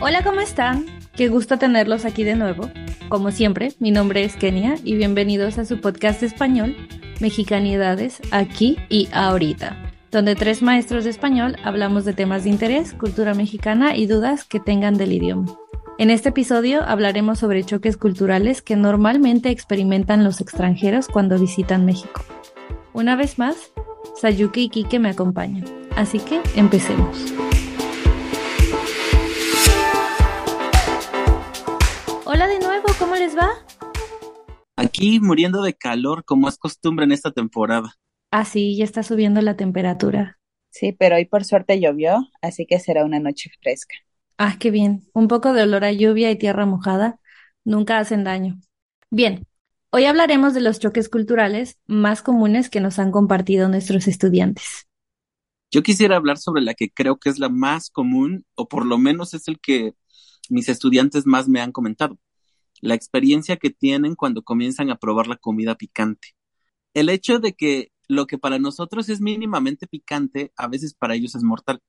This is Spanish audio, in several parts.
Hola, ¿cómo están? Qué gusto tenerlos aquí de nuevo. Como siempre, mi nombre es Kenia y bienvenidos a su podcast español, Mexicanidades, aquí y ahorita, donde tres maestros de español hablamos de temas de interés, cultura mexicana y dudas que tengan del idioma. En este episodio hablaremos sobre choques culturales que normalmente experimentan los extranjeros cuando visitan México. Una vez más, Sayuki y Kike me acompañan, así que empecemos. Aquí muriendo de calor, como es costumbre en esta temporada. Ah, sí, ya está subiendo la temperatura. Sí, pero hoy por suerte llovió, así que será una noche fresca. Ah, qué bien. Un poco de olor a lluvia y tierra mojada nunca hacen daño. Bien, hoy hablaremos de los choques culturales más comunes que nos han compartido nuestros estudiantes. Yo quisiera hablar sobre la que creo que es la más común, o por lo menos es el que mis estudiantes más me han comentado, la experiencia que tienen cuando comienzan a probar la comida picante. El hecho de que lo que para nosotros es mínimamente picante, a veces para ellos es mortal.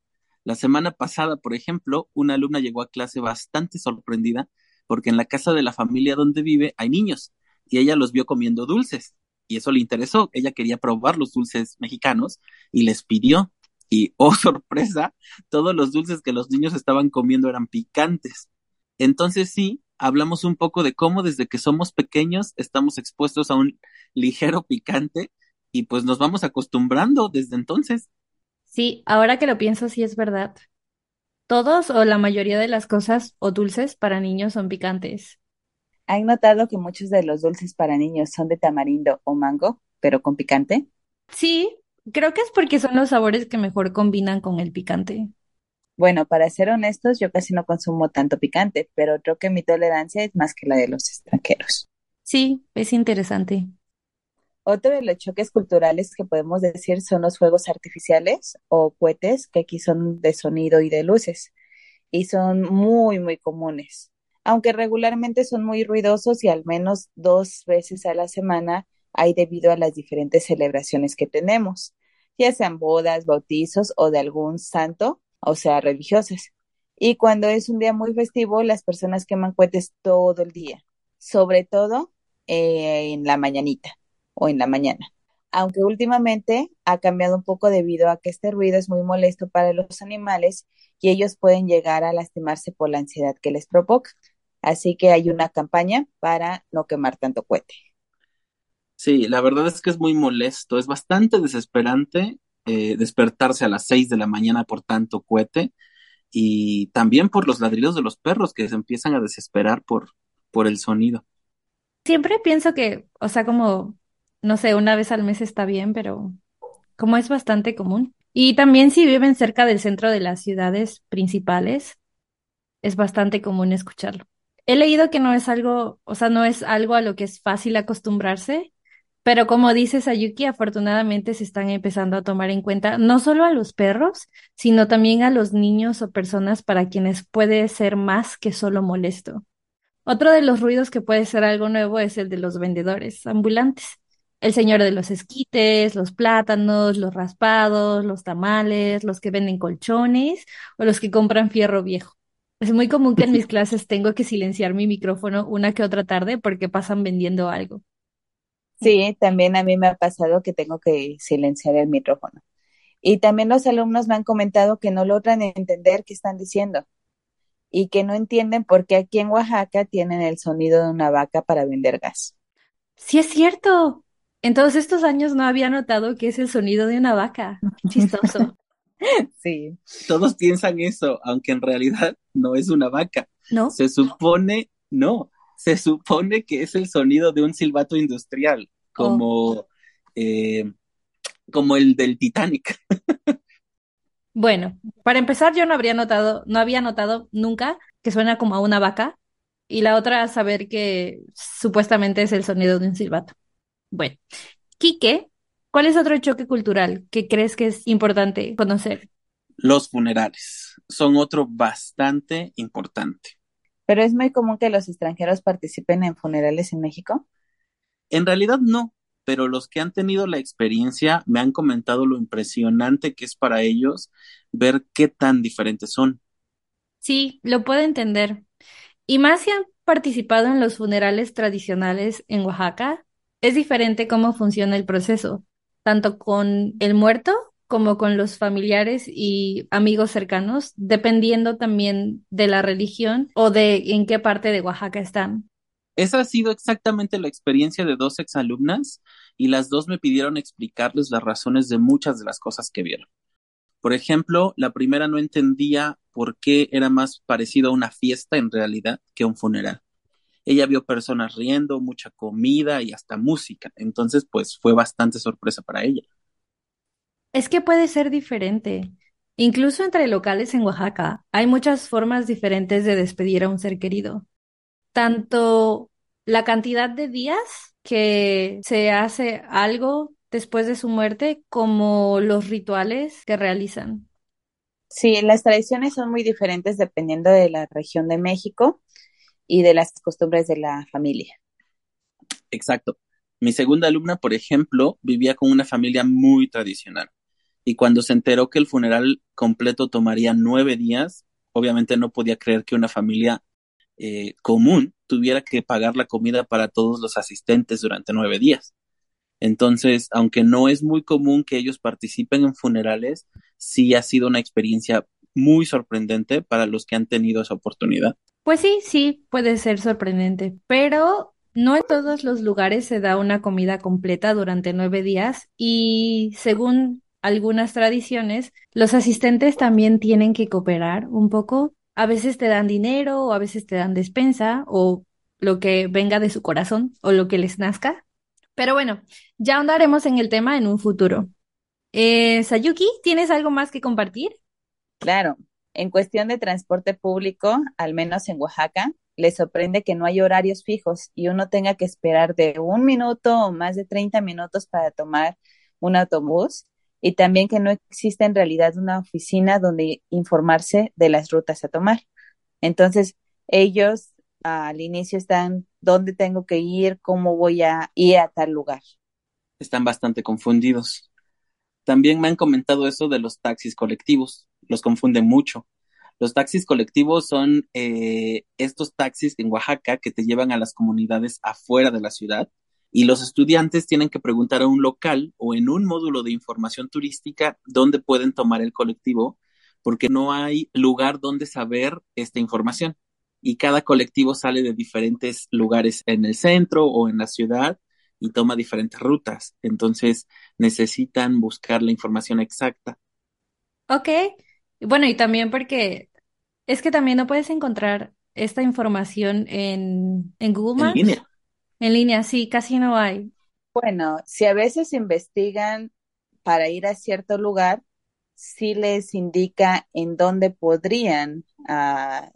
La semana pasada, por ejemplo, una alumna llegó a clase bastante sorprendida porque en la casa de la familia donde vive hay niños y ella los vio comiendo dulces y eso le interesó. Ella quería probar los dulces mexicanos y les pidió y, oh sorpresa, todos los dulces que los niños estaban comiendo eran picantes. Entonces sí, hablamos un poco de cómo desde que somos pequeños estamos expuestos a un ligero picante y pues nos vamos acostumbrando desde entonces. Sí, ahora que lo pienso, sí es verdad. Todos o la mayoría de las cosas o dulces para niños son picantes. ¿Han notado que muchos de los dulces para niños son de tamarindo o mango, pero con picante? Sí, Creo que es porque son los sabores que mejor combinan con el picante. Bueno, para ser honestos, yo casi no consumo tanto picante, pero creo que mi tolerancia es más que la de los extranjeros. Sí, es interesante. Otro de los choques culturales que podemos decir son los fuegos artificiales o cohetes, que aquí son de sonido y de luces, y son muy, muy comunes. Aunque regularmente son muy ruidosos y al menos dos veces a la semana hay debido a las diferentes celebraciones que tenemos, ya sean bodas, bautizos o de algún santo, o sea, religiosas. Y cuando es un día muy festivo, las personas queman cohetes todo el día, sobre todo eh, en la mañanita o en la mañana. Aunque últimamente ha cambiado un poco debido a que este ruido es muy molesto para los animales y ellos pueden llegar a lastimarse por la ansiedad que les provoca. Así que hay una campaña para no quemar tanto cohete. Sí, la verdad es que es muy molesto, es bastante desesperante eh, despertarse a las seis de la mañana por tanto cohete y también por los ladridos de los perros que se empiezan a desesperar por, por el sonido. Siempre pienso que, o sea, como, no sé, una vez al mes está bien, pero como es bastante común. Y también si viven cerca del centro de las ciudades principales, es bastante común escucharlo. He leído que no es algo, o sea, no es algo a lo que es fácil acostumbrarse, pero como dice Sayuki, afortunadamente se están empezando a tomar en cuenta no solo a los perros, sino también a los niños o personas para quienes puede ser más que solo molesto. Otro de los ruidos que puede ser algo nuevo es el de los vendedores ambulantes. El señor de los esquites, los plátanos, los raspados, los tamales, los que venden colchones o los que compran fierro viejo. Es muy común que en mis clases tengo que silenciar mi micrófono una que otra tarde porque pasan vendiendo algo. Sí, también a mí me ha pasado que tengo que silenciar el micrófono. Y también los alumnos me han comentado que no logran entender qué están diciendo y que no entienden por qué aquí en Oaxaca tienen el sonido de una vaca para vender gas. Sí, es cierto. En todos estos años no había notado que es el sonido de una vaca. Chistoso. sí. Todos piensan eso, aunque en realidad no es una vaca. ¿No? Se supone, no, se supone que es el sonido de un silbato industrial, como, oh. eh, como el del Titanic. bueno, para empezar, yo no habría notado, no había notado nunca que suena como a una vaca, y la otra saber que supuestamente es el sonido de un silbato. Bueno, Quique, ¿cuál es otro choque cultural que crees que es importante conocer? Los funerales son otro bastante importante. Pero es muy común que los extranjeros participen en funerales en México. En realidad no, pero los que han tenido la experiencia me han comentado lo impresionante que es para ellos ver qué tan diferentes son. Sí, lo puedo entender. Y más si han participado en los funerales tradicionales en Oaxaca, es diferente cómo funciona el proceso, tanto con el muerto como con los familiares y amigos cercanos, dependiendo también de la religión o de en qué parte de Oaxaca están. Esa ha sido exactamente la experiencia de dos exalumnas y las dos me pidieron explicarles las razones de muchas de las cosas que vieron. Por ejemplo, la primera no entendía por qué era más parecido a una fiesta en realidad que a un funeral. Ella vio personas riendo, mucha comida y hasta música, entonces pues fue bastante sorpresa para ella. Es que puede ser diferente. Incluso entre locales en Oaxaca hay muchas formas diferentes de despedir a un ser querido. Tanto la cantidad de días que se hace algo después de su muerte como los rituales que realizan. Sí, las tradiciones son muy diferentes dependiendo de la región de México y de las costumbres de la familia. Exacto. Mi segunda alumna, por ejemplo, vivía con una familia muy tradicional y cuando se enteró que el funeral completo tomaría nueve días, obviamente no podía creer que una familia eh, común tuviera que pagar la comida para todos los asistentes durante nueve días. Entonces, aunque no es muy común que ellos participen en funerales, sí ha sido una experiencia muy sorprendente para los que han tenido esa oportunidad. Pues sí, sí, puede ser sorprendente, pero no en todos los lugares se da una comida completa durante nueve días y según algunas tradiciones, los asistentes también tienen que cooperar un poco. A veces te dan dinero o a veces te dan despensa o lo que venga de su corazón o lo que les nazca. Pero bueno, ya ahondaremos en el tema en un futuro. Eh, Sayuki, ¿tienes algo más que compartir? Claro, en cuestión de transporte público, al menos en Oaxaca, les sorprende que no hay horarios fijos y uno tenga que esperar de un minuto o más de 30 minutos para tomar un autobús y también que no existe en realidad una oficina donde informarse de las rutas a tomar. Entonces, ellos al inicio están, ¿dónde tengo que ir? ¿Cómo voy a ir a tal lugar? Están bastante confundidos. También me han comentado eso de los taxis colectivos. Los confunden mucho. Los taxis colectivos son eh, estos taxis en Oaxaca que te llevan a las comunidades afuera de la ciudad y los estudiantes tienen que preguntar a un local o en un módulo de información turística dónde pueden tomar el colectivo, porque no hay lugar donde saber esta información. Y cada colectivo sale de diferentes lugares en el centro o en la ciudad y toma diferentes rutas. Entonces necesitan buscar la información exacta. Ok. Bueno, y también porque es que también no puedes encontrar esta información en, en Google Maps. En línea. En línea, sí, casi no hay. Bueno, si a veces investigan para ir a cierto lugar, sí les indica en dónde podrían ah,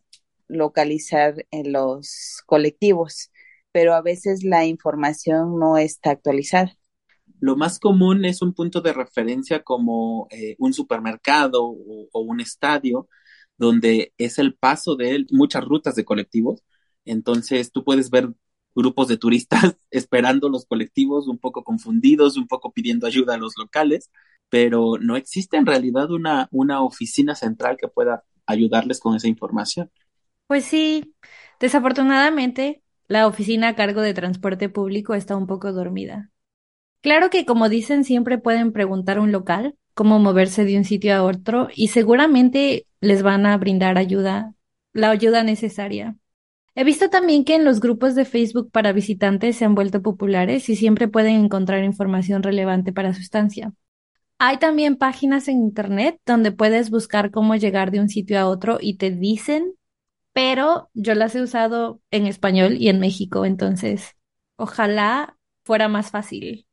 localizar en los colectivos, pero a veces la información no está actualizada. Lo más común es un punto de referencia como eh, un supermercado o, o, un estadio, donde es el paso de muchas rutas de colectivos. Entonces tú puedes ver grupos de turistas esperando los colectivos, un poco confundidos, un poco pidiendo ayuda a los locales, pero no existe en realidad una, una oficina central que pueda ayudarles con esa información. Pues sí, desafortunadamente la oficina a cargo de transporte público está un poco dormida. Claro que como dicen siempre pueden preguntar a un local cómo moverse de un sitio a otro y seguramente les van a brindar ayuda, la ayuda necesaria. He visto también que en los grupos de Facebook para visitantes se han vuelto populares y siempre pueden encontrar información relevante para su estancia. Hay también páginas en Internet donde puedes buscar cómo llegar de un sitio a otro y te dicen, pero yo las he usado en español y en México, entonces ojalá fuera más fácil.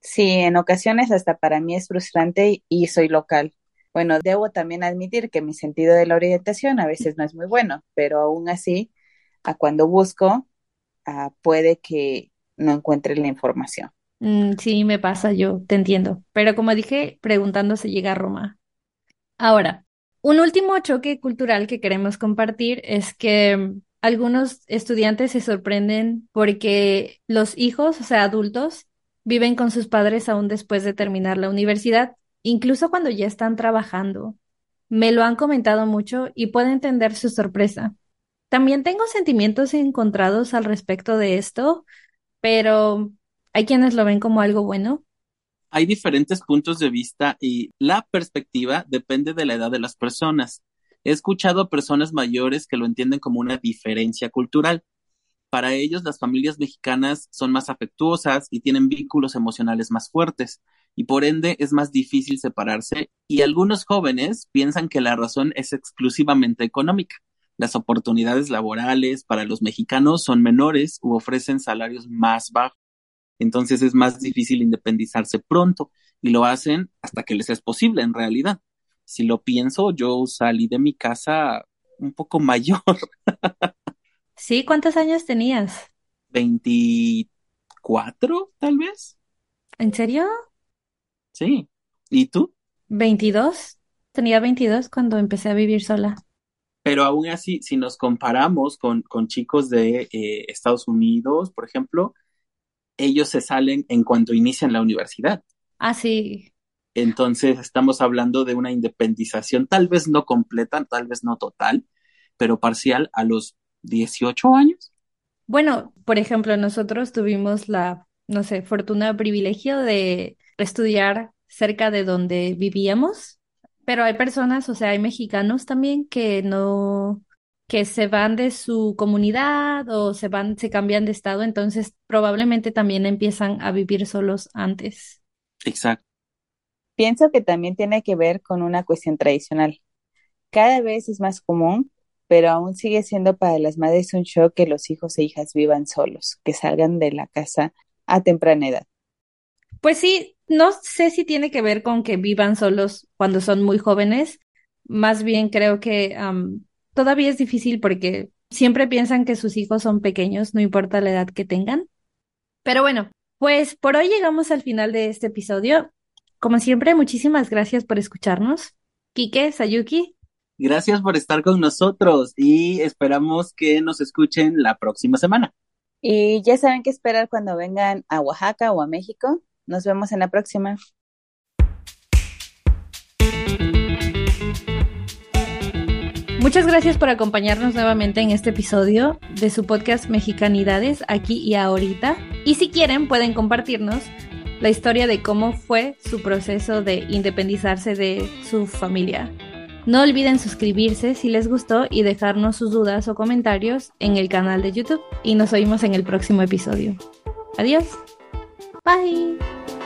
Sí, en ocasiones hasta para mí es frustrante y soy local. Bueno, debo también admitir que mi sentido de la orientación a veces no es muy bueno, pero aún así a cuando busco, puede que no encuentre la información. Mm, sí, me pasa, yo te entiendo. Pero como dije, preguntando se llega a Roma. Ahora, un último choque cultural que queremos compartir es que mm, algunos estudiantes se sorprenden porque los hijos, o sea, adultos, viven con sus padres aún después de terminar la universidad, incluso cuando ya están trabajando. Me lo han comentado mucho y puedo entender su sorpresa. También tengo sentimientos encontrados al respecto de esto, pero hay quienes lo ven como algo bueno. Hay diferentes puntos de vista y la perspectiva depende de la edad de las personas. He escuchado a personas mayores que lo entienden como una diferencia cultural. Para ellos, las familias mexicanas son más afectuosas y tienen vínculos emocionales más fuertes, y por ende es más difícil separarse, y algunos jóvenes piensan que la razón es exclusivamente económica las oportunidades laborales para los mexicanos son menores u ofrecen salarios más bajos. Entonces es más difícil independizarse pronto y lo hacen hasta que les es posible en realidad. Si lo pienso, yo salí de mi casa un poco mayor. Sí, ¿cuántos años tenías? 24, tal vez. ¿En serio? Sí. ¿Y tú? 22. Tenía 22 cuando empecé a vivir sola. Pero aún así, si nos comparamos con, con chicos de eh, Estados Unidos, por ejemplo, ellos se salen en cuanto inician la universidad. Ah, sí. Entonces, estamos hablando de una independización, tal vez no completa, tal vez no total, pero parcial a los 18 años. Bueno, por ejemplo, nosotros tuvimos la, no sé, fortuna, privilegio de estudiar cerca de donde vivíamos pero hay personas, o sea, hay mexicanos también que no, que se van de su comunidad o se van, se cambian de estado, entonces probablemente también empiezan a vivir solos antes. Exacto. Pienso que también tiene que ver con una cuestión tradicional. Cada vez es más común, pero aún sigue siendo para las madres un shock que los hijos e hijas vivan solos, que salgan de la casa a temprana edad. Pues sí, no sé si tiene que ver con que vivan solos cuando son muy jóvenes. Más bien creo que todavía es difícil porque siempre piensan que sus hijos son pequeños, no importa la edad que tengan. Pero bueno, pues por hoy llegamos al final de este episodio. Como siempre, muchísimas gracias por escucharnos. Kike, Sayuki. Gracias por estar con nosotros y esperamos que nos escuchen la próxima semana. Y ya saben qué esperar cuando vengan a Oaxaca o a México. Nos vemos en la próxima. Muchas gracias por acompañarnos nuevamente en este episodio de su podcast Mexicanidades aquí y ahorita. Y si quieren pueden compartirnos la historia de cómo fue su proceso de independizarse de su familia. No olviden suscribirse si les gustó y dejarnos sus dudas o comentarios en el canal de YouTube y nos oímos en el próximo episodio. Adiós. 拜。